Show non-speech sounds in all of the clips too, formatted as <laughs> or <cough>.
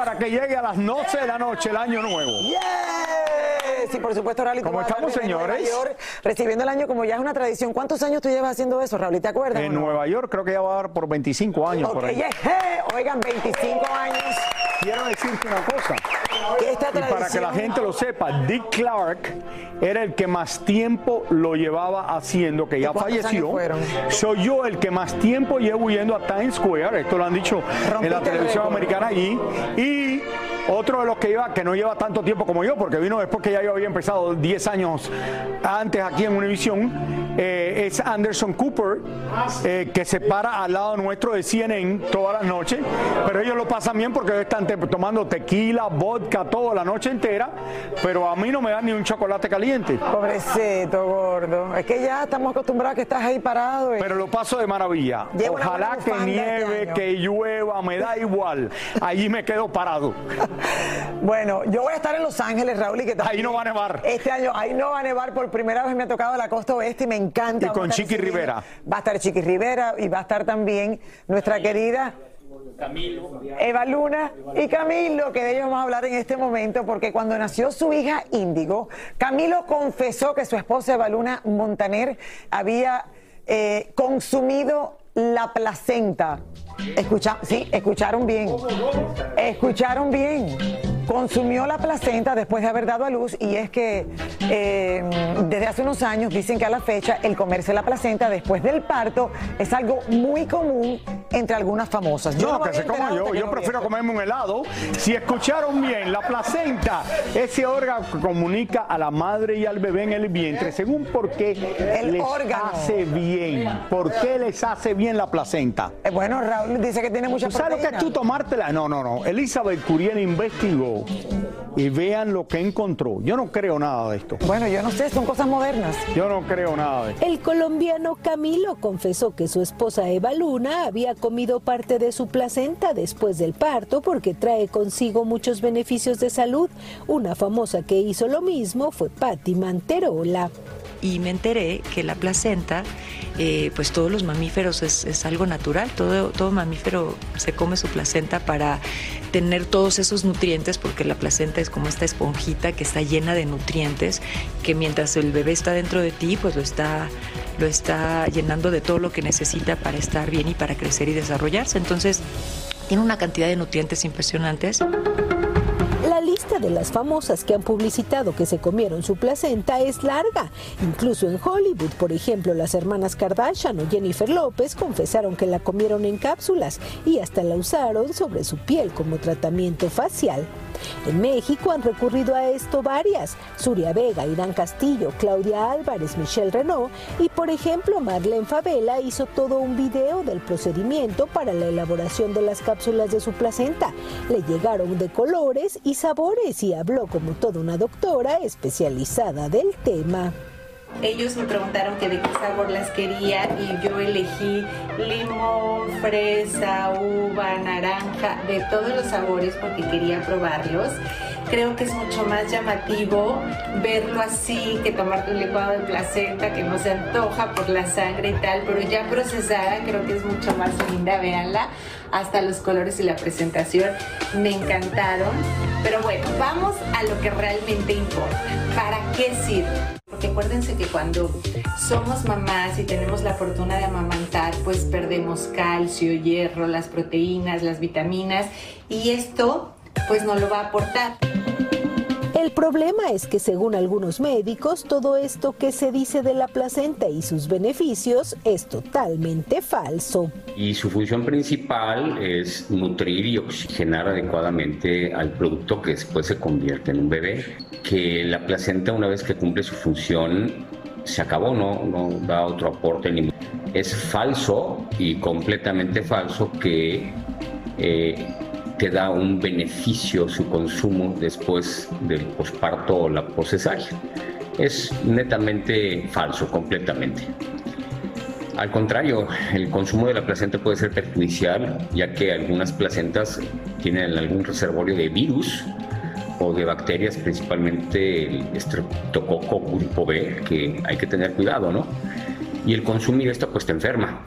para que llegue a las 12 de la noche el año nuevo. Sí, por supuesto, Raúl. ¿Cómo estamos, señores? recibiendo el año como ya es una tradición. ¿Cuántos años tú llevas haciendo eso, Raúl? ¿Te acuerdas? En Nueva York creo que ya va a dar por 25 años. Por ahí. yeah, oigan, 25 años. Quiero decirte una cosa. Que esta Y para que la gente lo sepa, Dick Clark era el que más tiempo lo llevaba haciendo, que ya falleció. Soy yo el que más tiempo llevo yendo a Times Square, esto lo han dicho en la el televisión americana allí. Y otro de los que lleva, que no lleva tanto tiempo como yo, porque vino después que ya yo había empezado 10 años antes aquí en Univision, eh, es Anderson Cooper, eh, que se para al lado nuestro de CNN todas las noches, pero ellos lo pasan bien porque están te- tomando tequila, vodka, toda la noche entera, pero a mí no me dan ni un chocolate caliente. Pobrecito, gordo. Es que ya estamos acostumbrados a que estás ahí parado. y- Pero lo paso de maravilla. Lleva una Ojalá que este nieve, que llueva, me da igual. Allí me quedo parado. Bueno, yo voy a estar en Los Ángeles, Raúl, y que Ahí no va a nevar. Este año ahí no va a nevar por primera vez me ha tocado la costa oeste y me encanta. Y Vamos con Chiqui recibiendo- Rivera. Va a estar Chiqui Rivera y va a estar también nuestra querida Eva Luna y Camilo, que de ellos vamos a hablar en este momento, porque cuando nació su hija Índigo, Camilo confesó que su esposa Eva Luna Montaner había eh, consumido la placenta. Escucha, sí, escucharon bien. Escucharon bien. Consumió la placenta después de haber dado a luz y es que eh, desde hace unos años dicen que a la fecha el comerse la placenta después del parto es algo muy común entre algunas famosas. Yo No, que se coma yo. Yo prefiero esto. comerme un helado. Si escucharon bien, la placenta, ese órgano que comunica a la madre y al bebé en el vientre, según por qué El les órgano. hace bien. ¿Por qué les hace bien la placenta? Eh, bueno, Raúl dice que tiene mucha ¿Tú sabes lo que es tú tomártela? No, no, no. Elizabeth Curiel investigó y vean lo que encontró. Yo no creo nada de esto. Bueno, yo no sé, son cosas modernas. Yo no creo nada de esto. El colombiano Camilo confesó que su esposa Eva Luna había comido parte de su placenta después del parto porque trae consigo muchos beneficios de salud. Una famosa que hizo lo mismo fue Patti Manterola. y me enteré que la placenta, eh, pues todos los mamíferos es, es algo natural, todo, todo mamífero se come su placenta para tener todos esos nutrientes, porque la placenta es como esta esponjita que está llena de nutrientes, que mientras el bebé está dentro de ti, pues lo está, lo está llenando de todo lo que necesita para estar bien y para crecer y desarrollarse. Entonces, tiene una cantidad de nutrientes impresionantes. Lista de las famosas que han publicitado que se comieron su placenta es larga. Incluso en Hollywood, por ejemplo, las hermanas Kardashian o Jennifer López confesaron que la comieron en cápsulas y hasta la usaron sobre su piel como tratamiento facial. En México han recurrido a esto varias, Suria Vega, Irán Castillo, Claudia Álvarez, Michelle Renault y por ejemplo Madeleine Favela hizo todo un video del procedimiento para la elaboración de las cápsulas de su placenta. Le llegaron de colores y sabores y habló como toda una doctora especializada del tema. Ellos me preguntaron que de qué sabor las quería y yo elegí limón, fresa, uva, naranja, de todos los sabores porque quería probarlos. Creo que es mucho más llamativo verlo así que tomarte un licuado de placenta que no se antoja por la sangre y tal, pero ya procesada creo que es mucho más linda, véanla. Hasta los colores y la presentación me encantaron. Pero bueno, vamos a lo que realmente importa. ¿Para qué sirve? Porque acuérdense que cuando somos mamás y tenemos la fortuna de amamantar, pues perdemos calcio, hierro, las proteínas, las vitaminas y esto pues no lo va a aportar. El problema es que según algunos médicos, todo esto que se dice de la placenta y sus beneficios es totalmente falso. Y su función principal es nutrir y oxigenar adecuadamente al producto que después se convierte en un bebé. Que la placenta una vez que cumple su función se acabó, no, no da otro aporte. Ni... Es falso y completamente falso que... Eh, te da un beneficio su consumo después del posparto o la posesaria. Es netamente falso, completamente. Al contrario, el consumo de la placenta puede ser perjudicial, ya que algunas placentas tienen algún reservorio de virus o de bacterias, principalmente el estreptococo grupo B, que hay que tener cuidado, ¿no? Y el consumir esto pues te enferma.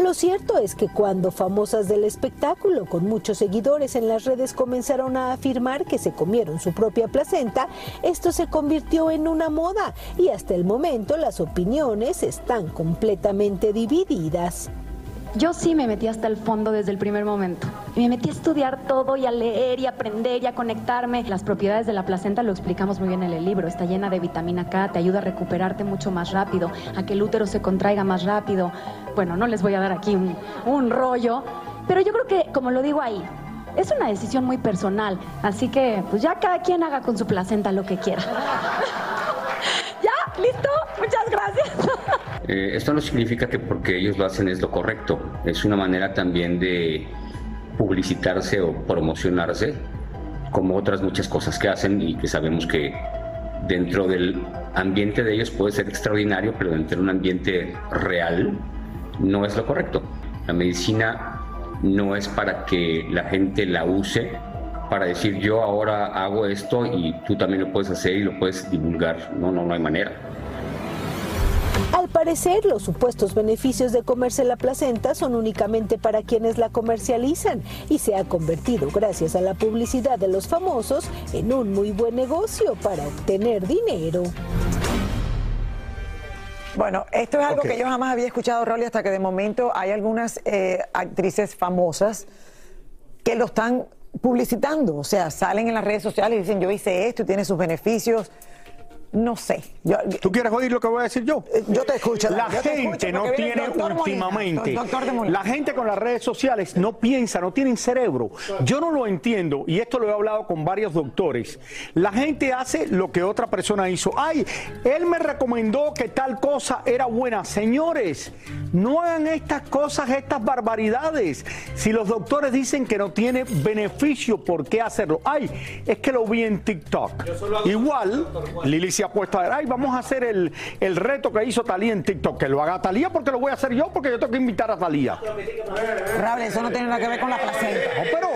Lo cierto es que cuando famosas del espectáculo con muchos seguidores en las redes comenzaron a afirmar que se comieron su propia placenta, esto se convirtió en una moda y hasta el momento las opiniones están completamente divididas. Yo sí me metí hasta el fondo desde el primer momento. Me metí a estudiar todo y a leer y aprender y a conectarme. Las propiedades de la placenta lo explicamos muy bien en el libro. Está llena de vitamina K, te ayuda a recuperarte mucho más rápido, a que el útero se contraiga más rápido. Bueno, no les voy a dar aquí un, un rollo, pero yo creo que, como lo digo ahí, es una decisión muy personal. Así que, pues ya cada quien haga con su placenta lo que quiera. <laughs> ¿Ya? ¿Listo? Eh, esto no significa que porque ellos lo hacen es lo correcto. Es una manera también de publicitarse o promocionarse, como otras muchas cosas que hacen y que sabemos que dentro del ambiente de ellos puede ser extraordinario, pero dentro de un ambiente real no es lo correcto. La medicina no es para que la gente la use para decir yo ahora hago esto y tú también lo puedes hacer y lo puedes divulgar. No, no, no hay manera. Al parecer, los supuestos beneficios de comerse la placenta son únicamente para quienes la comercializan y se ha convertido, gracias a la publicidad de los famosos, en un muy buen negocio para obtener dinero. Bueno, esto es algo que yo jamás había escuchado, Rolly, hasta que de momento hay algunas eh, actrices famosas que lo están publicitando. O sea, salen en las redes sociales y dicen, yo hice esto y tiene sus beneficios. No sé. ¿Tú quieres oír lo que voy a decir yo? Eh, yo te escucho. La gente no tiene últimamente. la gente con las redes sociales no piensa, no tienen cerebro. Yo no lo entiendo y esto lo he hablado con varios doctores. La gente hace lo que otra persona hizo. Ay, él me recomendó que tal cosa era buena. Señores, no hagan estas cosas, estas barbaridades. Si los doctores dicen que no tiene beneficio, ¿por qué hacerlo? Ay, es que lo vi en TikTok. Igual, Lili se ha puesto a ver, ay, vamos a hacer el, el reto que hizo Talía en TikTok. Que lo haga Talía porque lo voy a hacer yo, porque yo tengo que invitar a Talía. Rable, eso no tiene nada que ver con la placenta. No, pero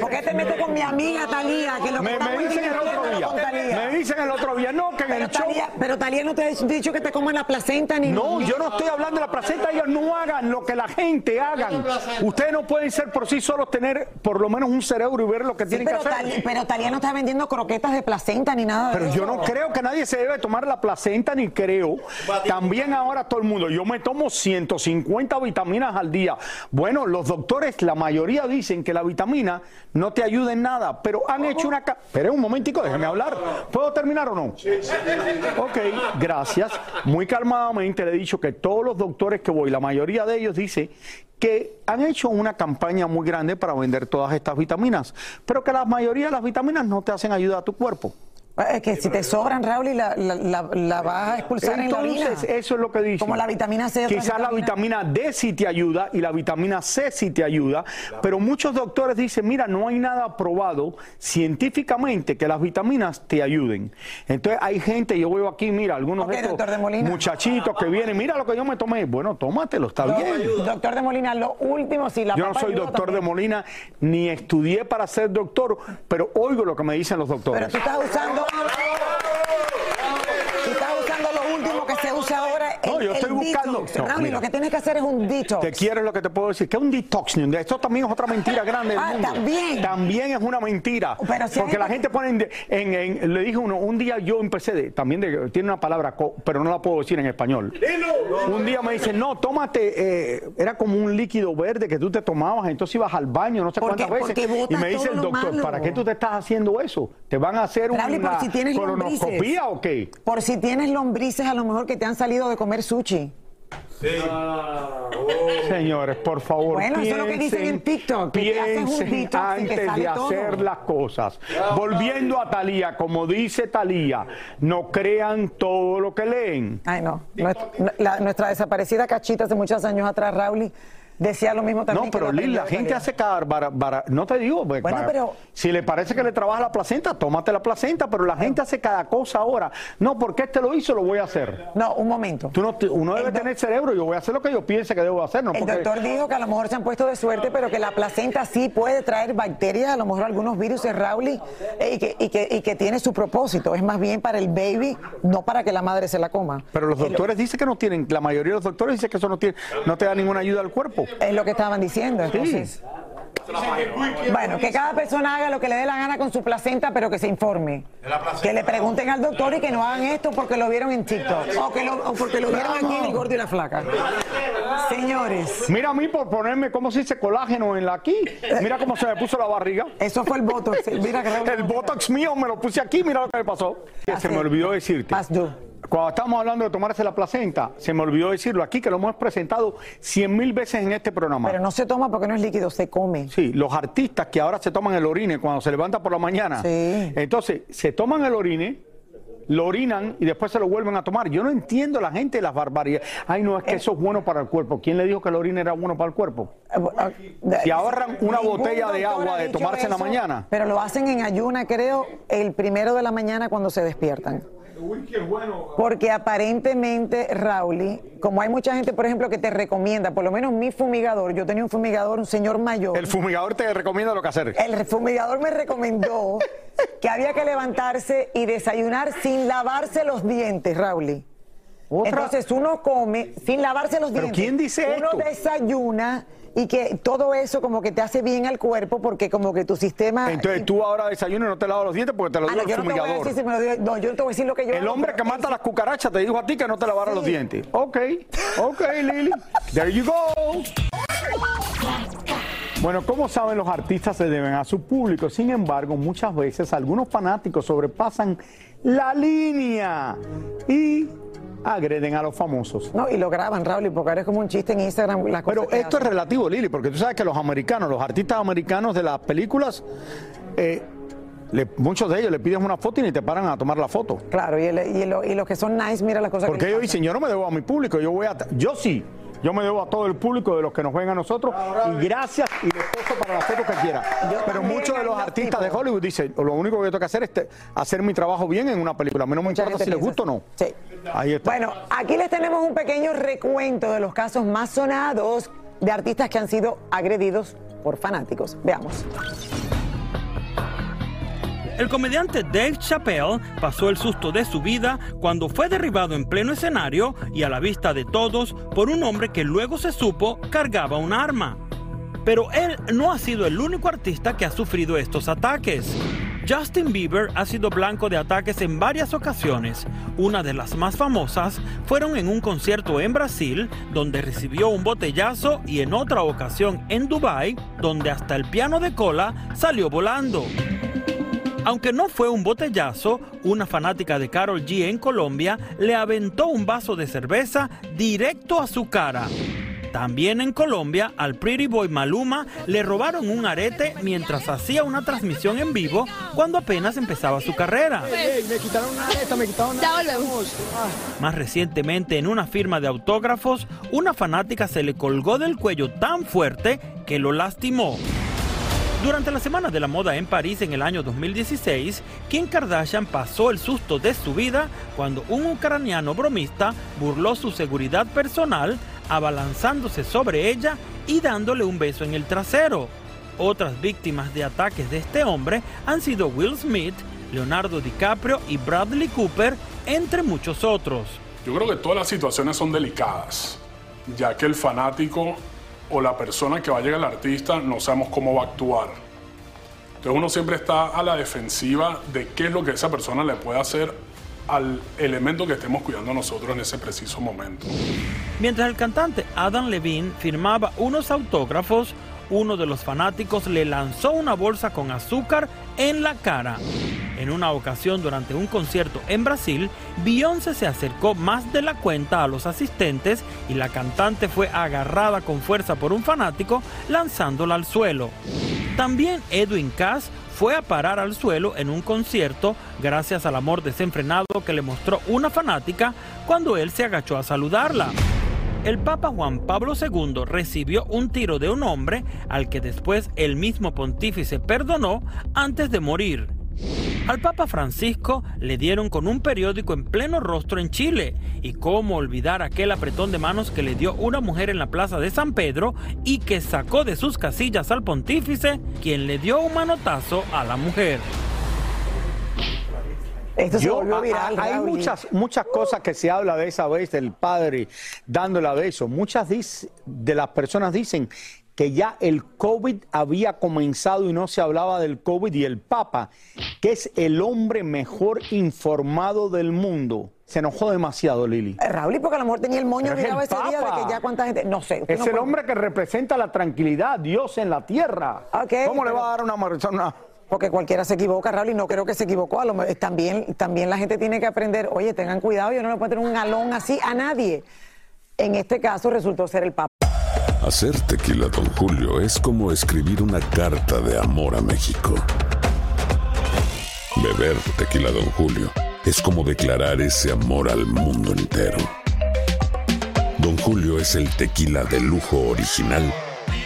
¿Por qué te metes con mi amiga Talía? Que lo que me, está me muy dicen el otro día. Me dicen el otro día, no, que en Pero el show. Talía, pero Talía no te ha dicho que te coman la placenta ni No, yo no estoy hablando de la placenta, ellos no hagan lo que la gente hagan. Ustedes no pueden ser por sí solos tener por lo menos un cerebro y ver lo que Sí, tienen que hacer. Talía, pero Talía no está vendiendo croquetas de placenta ni nada Pero yo no creo que nadie se debe tomar la placenta ni creo. También ahora todo el mundo, yo me tomo 150 vitaminas al día. Bueno, los doctores, la mayoría dicen que la vitamina no te ayuda en nada, pero han hecho una... Pero un momentico, déjeme hablar. ¿Puedo terminar o no? Ok, gracias. Muy calmadamente le he dicho que todos los doctores que voy, la mayoría de ellos dice que han hecho una campaña muy grande para vender todas estas vitaminas, pero que la mayoría de las vitaminas no te hacen ayuda a tu cuerpo. Es que si te sobran, Raúl, y la, la, la, la vas a expulsar en la orina. Entonces, eso es lo que dice. Como la vitamina C. Quizás la vitamina D sí te ayuda y la vitamina C sí te ayuda, pero muchos doctores dicen, mira, no hay nada probado científicamente que las vitaminas te ayuden. Entonces hay gente, yo veo aquí, mira, algunos Ok, de estos doctor de Molina. muchachitos que vienen, mira lo que yo me tomé. Bueno, tómatelo, está bien. Doctor de Molina, lo último, si la Yo no soy doctor de. Molina, ni estudié para ser doctor, pero oigo lo que me dicen los doctores. Pero tú estás usando. Tú estás usando lo último que se usa ahora. No, el- yo estoy buscando- detox. No, mira. lo que tienes que hacer es un detox. ¿Te quieres lo que te puedo decir? Que es un detox. Esto también es otra mentira grande del Ah, mundo. también. También es una mentira. Pero si hay porque la gente- gente pone en, en- en- le dije uno, un día yo empecé de, también de, tiene una palabra, pero no la puedo decir en español. Un día me dice, no, tómate, eh, era como un líquido verde que tú te tomabas, entonces ibas al baño no sé Porque- cuántas veces. Y me dice el doctor, malo. ¿para qué tú te estás haciendo eso? ¿Te van a hacer por una si lombrices. colonoscopía o qué? Por si tienes lombrices, a lo mejor que te han salido de comer sushi. Señores, por favor, Bueno, eso es lo que dicen en TikTok, que piensen antes sale de todo. hacer las cosas. Volviendo a Talía, como dice Talía, no crean todo lo que leen. Ay, no. Nuestra, la- nuestra desaparecida cachita hace muchos años atrás, Raúl, decía lo mismo también. No, pero Lil, la gente hace cada bara- bara- no te digo, pues, Bueno, pero- si le parece que le trabaja la placenta, tómate la placenta, pero la gente hace cada cosa ahora. No, porque este lo hizo, lo voy a hacer. No, un momento. Tú no, uno debe tener cerebro, yo voy a hacer lo que yo piense que debo hacer, no El porque- doctor dijo que a lo mejor se han puesto de suerte, pero que la placenta sí puede traer bacterias, a lo mejor algunos virus, Raúl, y, y que, y, que, y que tiene su propósito. Es más bien para el baby, no para que la madre se la coma. Pero los doctores dicen que no tienen, la mayoría de los doctores dicen que eso no tiene, no te da ninguna ayuda al cuerpo. Es lo que estaban diciendo, entonces. Bueno, que cada persona haga lo que le dé la gana con su placenta, pero que se informe. Que le pregunten al doctor y que no hagan esto porque lo vieron en TikTok. O, que lo, o porque lo vieron aquí en el gordo y la flaca. Señores. Mira a mí por ponerme, ¿cómo se dice? Colágeno en la aquí. Mira cómo se me puso la barriga. Eso fue el botox. Mira que <laughs> El botox mío me lo puse aquí, mira lo que me pasó. Se me olvidó decirte. Cuando estamos hablando de tomarse la placenta, se me olvidó decirlo aquí, que lo hemos presentado cien mil veces en este programa. Pero no se toma porque no es líquido, se come. Sí, los artistas que ahora se toman el orine cuando se levantan por la mañana. Entonces, se toman el orine, lo orinan y después se lo vuelven a tomar. Yo no entiendo la gente las barbaridades. Ay, no, es que eso es bueno para el cuerpo. ¿Quién le dijo que el orine era bueno para el cuerpo? Si ahorran una botella de agua de tomarse en la mañana. Pero lo hacen en ayuna, creo, el primero de la mañana cuando se despiertan. Porque aparentemente, Rauli, como hay mucha gente, por ejemplo, que te recomienda, por lo menos mi fumigador, yo tenía un fumigador, un señor mayor. El fumigador te recomienda lo que hacer. El fumigador me recomendó <laughs> que había que levantarse y desayunar sin lavarse los dientes, Rauli. Entonces uno come sin lavarse los ¿Pero dientes. quién dice uno esto? desayuna y que todo eso como que te hace bien al cuerpo porque como que tu sistema... Entonces tú ahora desayunas y no te lavas los dientes porque te lo Ah, dio el no fumigador. si no, yo no te voy a decir lo que yo El hago, hombre que mata las cucarachas te dijo a ti que no te lavaras los dientes. Ok, ok, Lili. There you go. Bueno, como saben, los artistas se deben a su público. Sin embargo, muchas veces algunos fanáticos sobrepasan la línea y agreden a los famosos. No, y lo graban, Raúl, porque ahora es como un chiste en Instagram. Las Pero esto es relativo, Lili, porque tú sabes que los americanos, los artistas americanos de las películas, eh, le- muchos de ellos le piden una foto y ni te paran a tomar la foto. Claro, y, el- y lo- y los que son nice, mira las cosas Porque que ellos dicen, yo no me debo a mi público, yo voy a... Yo sí, yo me debo a todo el público de los que nos ven a nosotros y gracias y les para la foto que quiera. Pero muchos de los artistas de tipos. Hollywood dicen, lo único que yo tengo que hacer es hacer mi trabajo bien en una película. A mí no me importa gente si les gusta o no. Sí. Ahí está. Bueno, aquí les tenemos un pequeño recuento de los casos más sonados de artistas que han sido agredidos por fanáticos. Veamos. El comediante Dave Chappelle pasó el susto de su vida cuando fue derribado en pleno escenario y a la vista de todos por un hombre que luego se supo cargaba un arma. Pero él no ha sido el único artista que ha sufrido estos ataques. Justin Bieber ha sido blanco de ataques en varias ocasiones. Una de las más famosas fueron en un concierto en Brasil, donde recibió un botellazo, y en otra ocasión en Dubai, donde hasta el piano de cola salió volando. Aunque no fue un botellazo, una fanática de Carol G en Colombia le aventó un vaso de cerveza directo a su cara. También en Colombia, al Pretty Boy Maluma le robaron un arete mientras hacía una transmisión en vivo cuando apenas empezaba su carrera. me quitaron una areta, me quitaron una Más recientemente, en una firma de autógrafos, una fanática se le colgó del cuello tan fuerte que lo lastimó. Durante la Semana de la Moda en París en el año 2016, Kim Kardashian pasó el susto de su vida cuando un ucraniano bromista burló su seguridad personal, abalanzándose sobre ella y dándole un beso en el trasero. Otras víctimas de ataques de este hombre han sido Will Smith, Leonardo DiCaprio y Bradley Cooper, entre muchos otros. Yo creo que todas las situaciones son delicadas, ya que el fanático o la persona que va a llegar al artista no sabemos cómo va a actuar. Entonces uno siempre está a la defensiva de qué es lo que esa persona le puede hacer al elemento que estemos cuidando nosotros en ese preciso momento. Mientras el cantante Adam Levine firmaba unos autógrafos, uno de los fanáticos le lanzó una bolsa con azúcar en la cara. En una ocasión durante un concierto en Brasil, Beyoncé se acercó más de la cuenta a los asistentes y la cantante fue agarrada con fuerza por un fanático lanzándola al suelo. También Edwin Cass fue a parar al suelo en un concierto gracias al amor desenfrenado que le mostró una fanática cuando él se agachó a saludarla. El Papa Juan Pablo II recibió un tiro de un hombre al que después el mismo pontífice perdonó antes de morir. Al Papa Francisco le dieron con un periódico en pleno rostro en Chile. Y cómo olvidar aquel apretón de manos que le dio una mujer en la plaza de San Pedro y que sacó de sus casillas al pontífice, quien le dio un manotazo a la mujer. Esto se Yo- volvió a- a- viral. hay Raúl. muchas, muchas cosas que se habla de esa vez del padre dándole a beso. Muchas de las personas dicen que ya el COVID había comenzado y no se hablaba del COVID y el Papa, que es el hombre mejor informado del mundo. Se enojó demasiado, Lili. Eh, Raúl, porque a lo mejor tenía el moño el ese día de Papa. que ya cuánta gente. No sé. Es no el puede- hombre que representa la tranquilidad, Dios en la tierra. ¿Cómo le va a dar una persona? Porque cualquiera se equivoca, Raúl, y no creo que se equivocó. A lo también, también la gente tiene que aprender, oye, tengan cuidado, yo no le puedo tener un galón así a nadie. En este caso resultó ser el Papa. Hacer tequila, Don Julio, es como escribir una carta de amor a México. Beber tequila, Don Julio, es como declarar ese amor al mundo entero. Don Julio es el tequila de lujo original,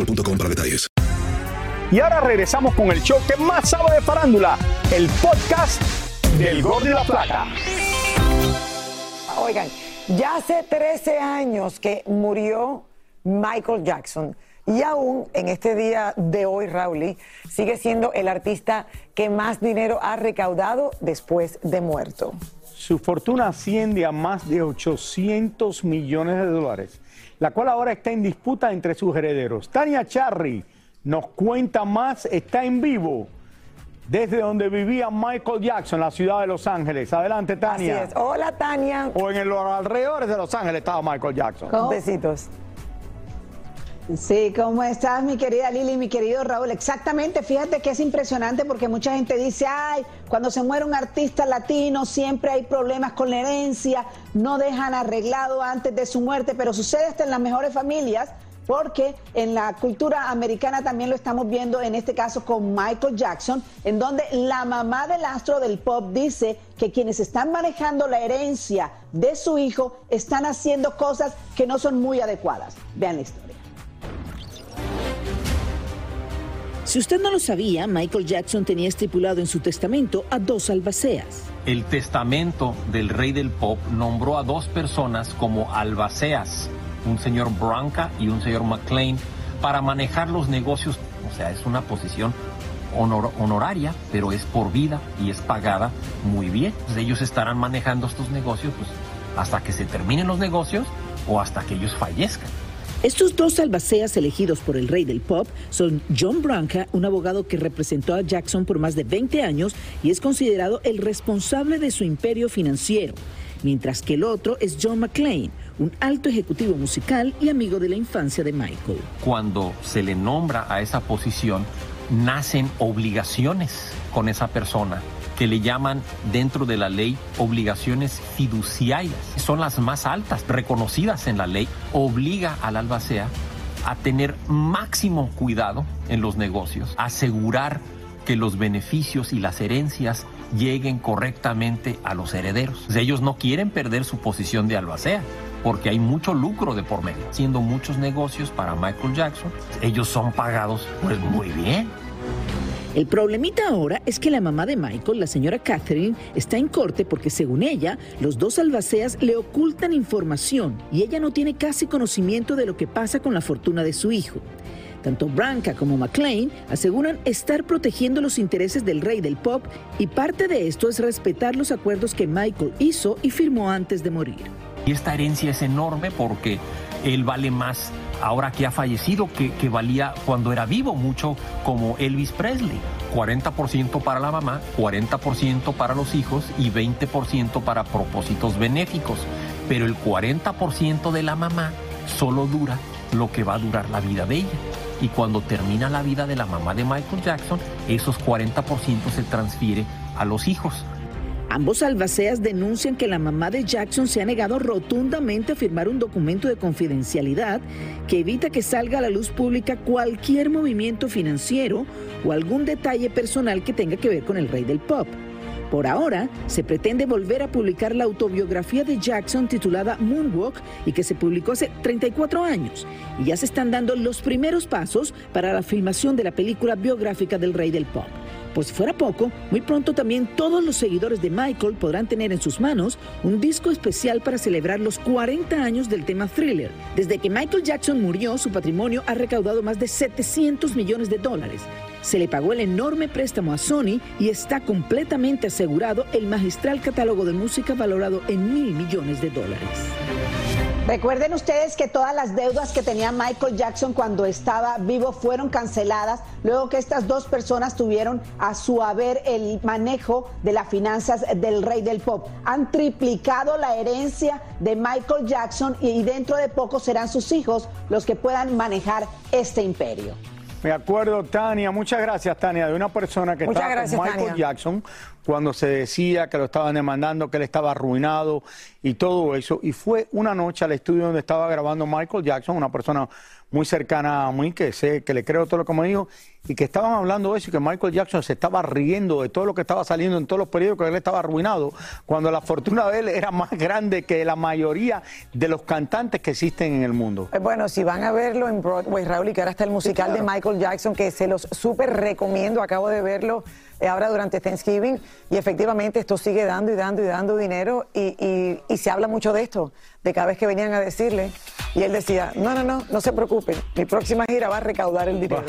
boostmobile.com para detalles. Y ahora regresamos con el show que más sabe de farándula, el podcast del Gol de la Plata. Oigan, ya hace 13 años que murió Michael Jackson. Y aún en este día de hoy, Raúl, sigue siendo el artista que más dinero ha recaudado después de muerto. Su fortuna asciende a más de 800 millones de dólares, la cual ahora está en disputa entre sus herederos. Tania Charry nos cuenta más, está en vivo desde donde vivía Michael Jackson, la ciudad de Los Ángeles. Adelante, Tania. Así es. Hola, Tania. O en los alrededores de Los Ángeles estaba Michael Jackson. Besitos. Sí, ¿cómo estás, mi querida Lili, mi querido Raúl? Exactamente, fíjate que es impresionante porque mucha gente dice, ay, cuando se muere un artista latino siempre hay problemas con la herencia, no dejan arreglado antes de su muerte, pero sucede hasta en las mejores familias porque en la cultura americana también lo estamos viendo en este caso con Michael Jackson, en donde la mamá del astro del pop dice que quienes están manejando la herencia de su hijo están haciendo cosas que no son muy adecuadas. Vean la historia. Si usted no lo sabía, Michael Jackson tenía estipulado en su testamento a dos albaceas. El testamento del rey del pop nombró a dos personas como albaceas un señor Branca y un señor McLean para manejar los negocios. O sea, es una posición honoraria, pero es por vida y es pagada muy bien. ellos estarán manejando estos negocios pues, hasta que se terminen los negocios o hasta que ellos fallezcan. Estos dos albaceas elegidos por el rey del pop son John Branca, un abogado que representó a Jackson por más de 20 años y es considerado el responsable de su imperio financiero, mientras que el otro es John McClane, un alto ejecutivo musical y amigo de la infancia de Michael. Cuando se le nombra a esa posición, nacen obligaciones con esa persona que le llaman dentro de la ley obligaciones fiduciarias. Son las más altas, reconocidas en la ley. Obliga al albacea a tener máximo cuidado en los negocios, asegurar que los beneficios y las herencias lleguen correctamente a los herederos. Ellos no quieren perder su posición de albacea porque hay mucho lucro de por medio. Haciendo muchos negocios para Michael Jackson, ellos son pagados pues muy bien. El problemita ahora es que la mamá de Michael, la señora Catherine, está en corte porque según ella, los dos albaceas le ocultan información y ella no tiene casi conocimiento de lo que pasa con la fortuna de su hijo. Tanto Branca como McLean aseguran estar protegiendo los intereses del rey del pop y parte de esto es respetar los acuerdos que Michael hizo y firmó antes de morir. Y esta herencia es enorme porque él vale más ahora que ha fallecido que, valía cuando era vivo mucho como Elvis Presley. 40% para la mamá, 40% para los hijos y 20% para propósitos benéficos. Pero el 40% de la mamá solo dura lo que va a durar la vida de ella. Y cuando termina la vida de la mamá de Michael Jackson, esos 40% se transfiere a los hijos. Ambos albaceas denuncian que la mamá de Jackson se ha negado rotundamente a firmar un documento de confidencialidad que evita que salga a la luz pública cualquier movimiento financiero o algún detalle personal que tenga que ver con el rey del pop. Por ahora, se pretende volver a publicar la autobiografía de Jackson titulada Moonwalk y que se publicó hace 34 años. Y ya se están dando los primeros pasos para la filmación de la película biográfica del rey del pop. Pues si fuera poco, muy pronto también todos los seguidores de Michael podrán tener en sus manos un disco especial para celebrar los 40 años del tema thriller. Desde que Michael Jackson murió, su patrimonio ha recaudado más de 700 millones de dólares. Se le pagó el enorme préstamo a Sony y está completamente asegurado el magistral catálogo de música valorado en mil millones de dólares. Recuerden ustedes que todas las deudas que tenía Michael Jackson cuando estaba vivo fueron canceladas luego que estas dos personas tuvieron a su haber el manejo de las finanzas del rey del pop. Han triplicado la herencia de Michael Jackson y dentro de poco serán sus hijos los que puedan manejar este imperio. Me acuerdo, Tania, muchas gracias, Tania, de una persona que estaba con Michael Jackson cuando se decía que lo estaban demandando, que él estaba arruinado y todo eso. Y fue una noche al estudio donde estaba grabando Michael Jackson, una persona muy cercana a mí, que sé, que le creo todo lo que me dijo, y que estaban hablando de eso y que Michael Jackson se estaba riendo de todo lo que estaba saliendo en todos los periódicos, que él estaba arruinado, cuando la fortuna de él era más grande que la mayoría de los cantantes que existen en el mundo. Eh, bueno, si van a verlo en Broadway, Raúl, y que ahora está el musical de Michael Jackson, que se los súper recomiendo, acabo de verlo eh, ahora durante Thanksgiving y efectivamente esto sigue dando y dando y dando dinero y, y, se habla mucho de esto, de cada vez que venían a decirle y él decía, no, no, no, no se preocupen, mi próxima gira va a recaudar el dinero.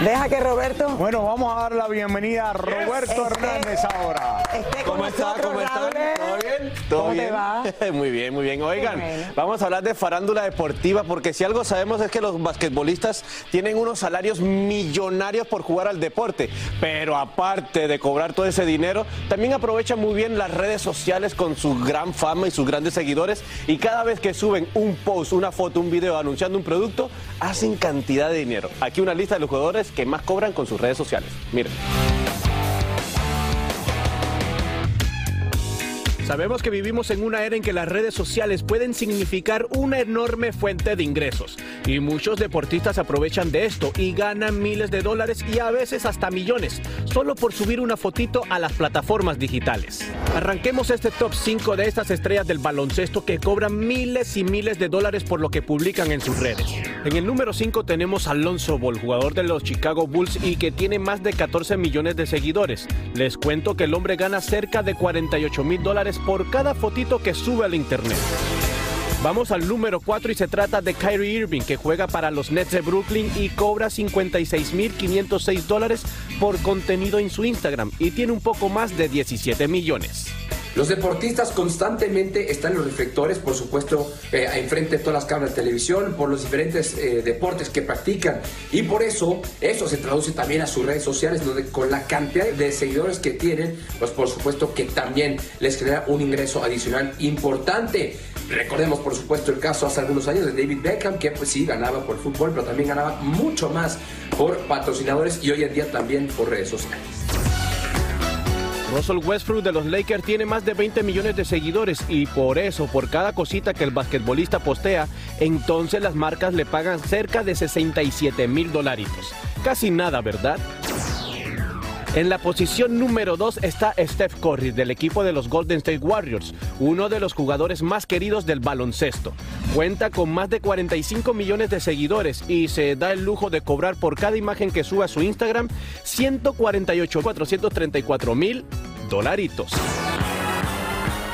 Deja que Roberto. Bueno, vamos a dar la bienvenida a Roberto Hernández ahora. ¿Cómo está? ¿Cómo está? ¿Todo bien? ¿Todo ¿Cómo te bien? va? <laughs> muy bien, muy bien. Oigan, vamos a hablar de farándula deportiva porque si algo sabemos es que los basquetbolistas tienen unos salarios millonarios por jugar al deporte. Pero aparte de cobrar todo ese dinero, también aprovechan muy bien las redes sociales con su gran fama y sus grandes seguidores. Y cada vez que suben un post, una foto, un video anunciando un producto, hacen cantidad de dinero. Aquí una lista de los jugadores que más cobran con sus redes sociales. Miren. Sabemos que vivimos en una era en que las redes sociales pueden significar una enorme fuente de ingresos y muchos deportistas aprovechan de esto y ganan miles de dólares y a veces hasta millones solo por subir una fotito a las plataformas digitales. Arranquemos este top 5 de estas estrellas del baloncesto que cobran miles y miles de dólares por lo que publican en sus redes. En el número 5 tenemos Alonso Ball, jugador de los Chicago Bulls y que tiene más de 14 millones de seguidores. Les cuento que el hombre gana cerca de 48 mil dólares por cada fotito que sube al internet. Vamos al número 4 y se trata de Kyrie Irving, que juega para los Nets de Brooklyn y cobra 56.506 dólares por contenido en su Instagram y tiene un poco más de 17 millones. Los deportistas constantemente están en los reflectores, por supuesto, eh, enfrente de todas las cámaras de televisión, por los diferentes eh, deportes que practican. Y por eso, eso se traduce también a sus redes sociales, donde con la cantidad de seguidores que tienen, pues por supuesto que también les genera un ingreso adicional importante. Recordemos, por supuesto, el caso hace algunos años de David Beckham, que pues sí ganaba por fútbol, pero también ganaba mucho más por patrocinadores y hoy en día también por redes sociales. Russell Westbrook de los Lakers tiene más de 20 millones de seguidores y por eso, por cada cosita que el basquetbolista postea, entonces las marcas le pagan cerca de 67 mil dolaritos. Casi nada, ¿verdad? En la posición número 2 está Steph Curry del equipo de los Golden State Warriors, uno de los jugadores más queridos del baloncesto. Cuenta con más de 45 millones de seguidores y se da el lujo de cobrar por cada imagen que sube a su Instagram 148 434 mil dolaritos.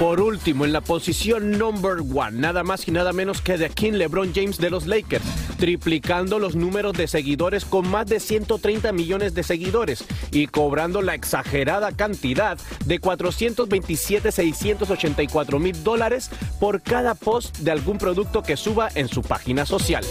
Por último, en la posición number one, nada más y nada menos que de King LeBron James de los Lakers, triplicando los números de seguidores con más de 130 millones de seguidores y cobrando la exagerada cantidad de 427,684 mil dólares por cada post de algún producto que suba en su página social.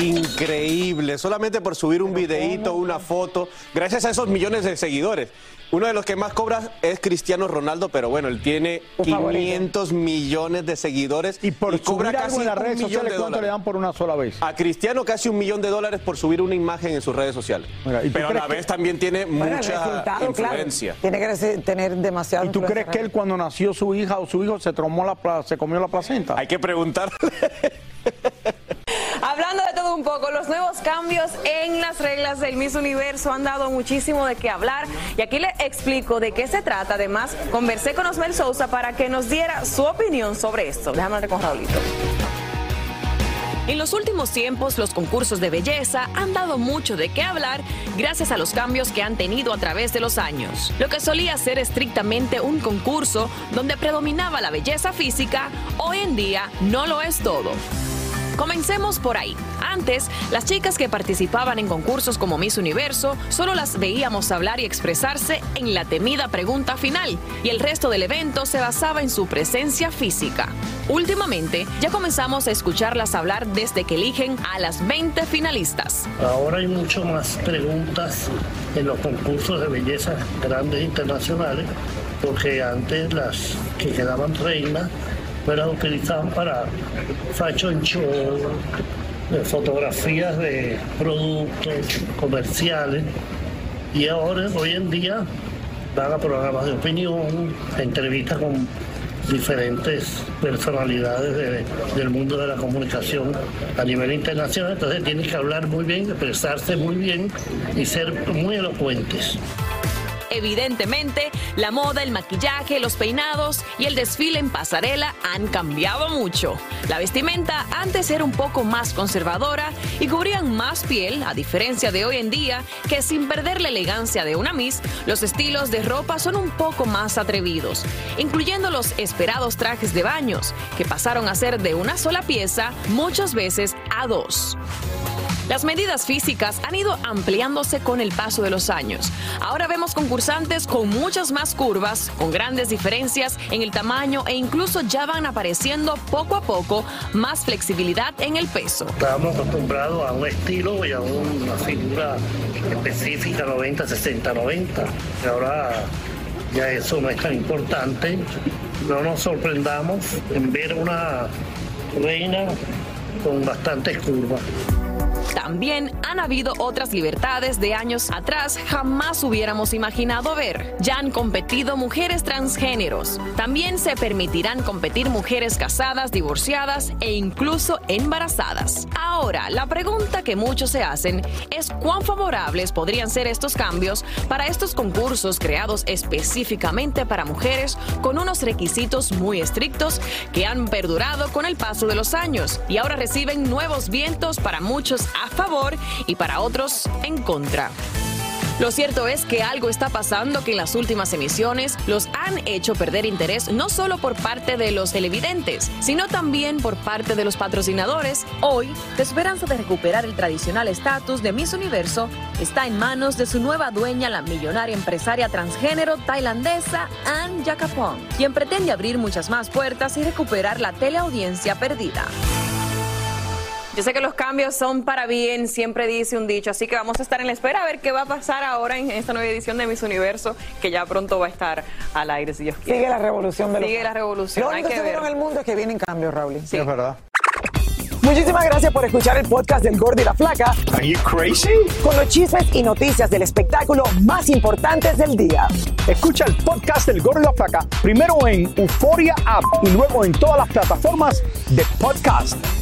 Increíble, solamente por subir un videíto, una foto, gracias a esos millones de seguidores. Uno de los que más cobra es Cristiano Ronaldo, pero bueno, él tiene 500 millones de seguidores y, Por cobra subir algo casi en las un redes millón sociales, de ¿cuánto le dan por una sola vez? A Cristiano casi un millón de dólares por subir una imagen en sus redes sociales. ¿y pero a la vez también tiene Bueno, mucha influencia. claro. Tiene que tener demasiado ¿Y tú crees que él cuando nació su hija o su hijo se tromó la se comió la placenta? Hay que preguntarle. <laughs> Hablando de todo un poco, los nuevos cambios en las reglas del Miss Universo han dado muchísimo de qué hablar y aquí le explico de qué se trata. Además, conversé con Osmel Sousa para que nos diera su opinión sobre esto. Déjame hablar con Raulito. En los últimos tiempos, los concursos de belleza han dado mucho de qué hablar gracias a los cambios que han tenido a través de los años. Lo que solía ser estrictamente un concurso donde predominaba la belleza física, hoy en día no lo es todo. Comencemos por ahí. Antes, las chicas que participaban en concursos como Miss Universo solo las veíamos hablar y expresarse en la temida pregunta final, y el resto del evento se basaba en su presencia física. Últimamente, ya comenzamos a escucharlas hablar desde que eligen a las 20 finalistas. Ahora hay mucho más preguntas en los concursos de belleza grandes internacionales, porque antes las que quedaban reinas las utilizaban para de fotografías de productos comerciales, y ahora, hoy en día, van a programas de opinión, entrevistas con diferentes personalidades de- del mundo de la comunicación a nivel internacional, entonces tienes que hablar muy bien, expresarse muy bien y ser muy elocuentes. Evidentemente, la moda, el maquillaje, los peinados y el desfile en pasarela han cambiado mucho. La vestimenta antes era un poco más conservadora y cubrían más piel, a diferencia de hoy en día, que sin perder la elegancia de una Miss, los estilos de ropa son un poco más atrevidos, incluyendo los esperados trajes de baños, que pasaron a ser de una sola pieza, muchas veces a dos. Las medidas físicas han ido ampliándose con el paso de los años. Ahora vemos concursantes con muchas más curvas, con grandes diferencias en el tamaño e incluso ya van apareciendo poco a poco más flexibilidad en el peso. Estamos acostumbrados a un estilo y a una figura específica 90, 60, 90. Y ahora ya eso no es tan importante. No nos sorprendamos en ver una reina con bastantes curvas. También han habido otras libertades de años atrás jamás hubiéramos imaginado ver. Ya han competido mujeres transgéneros. También se permitirán competir mujeres casadas, divorciadas e incluso embarazadas. Ahora, la pregunta que muchos se hacen es cuán favorables podrían ser estos cambios para estos concursos creados específicamente para mujeres con unos requisitos muy estrictos que han perdurado con el paso de los años y ahora reciben nuevos vientos para muchos a favor y para otros en contra. Lo cierto es que algo está pasando que en las últimas emisiones los han hecho perder interés no solo por parte de los televidentes, sino también por parte de los patrocinadores. Hoy, la esperanza de recuperar el tradicional estatus de Miss Universo está en manos de su nueva dueña, la millonaria empresaria transgénero tailandesa Ann Jakapong, quien pretende abrir muchas más puertas y recuperar la teleaudiencia perdida. Yo sé que los cambios son para bien, siempre dice un dicho, así que vamos a estar en la espera a ver qué va a pasar ahora en esta nueva edición de Miss Universo, que ya pronto va a estar al aire, si Dios quiere. Sigue la revolución de los Sigue la revolución. Lo único hay que seguro ver. en el mundo es que vienen cambios, Raúl. Sí, es verdad. Muchísimas gracias por escuchar el podcast del Gordo y la Flaca. Are you crazy? Con los chismes y noticias del espectáculo más importantes del día. Escucha el podcast del Gordo y la Flaca primero en Euforia App y luego en todas las plataformas de podcast.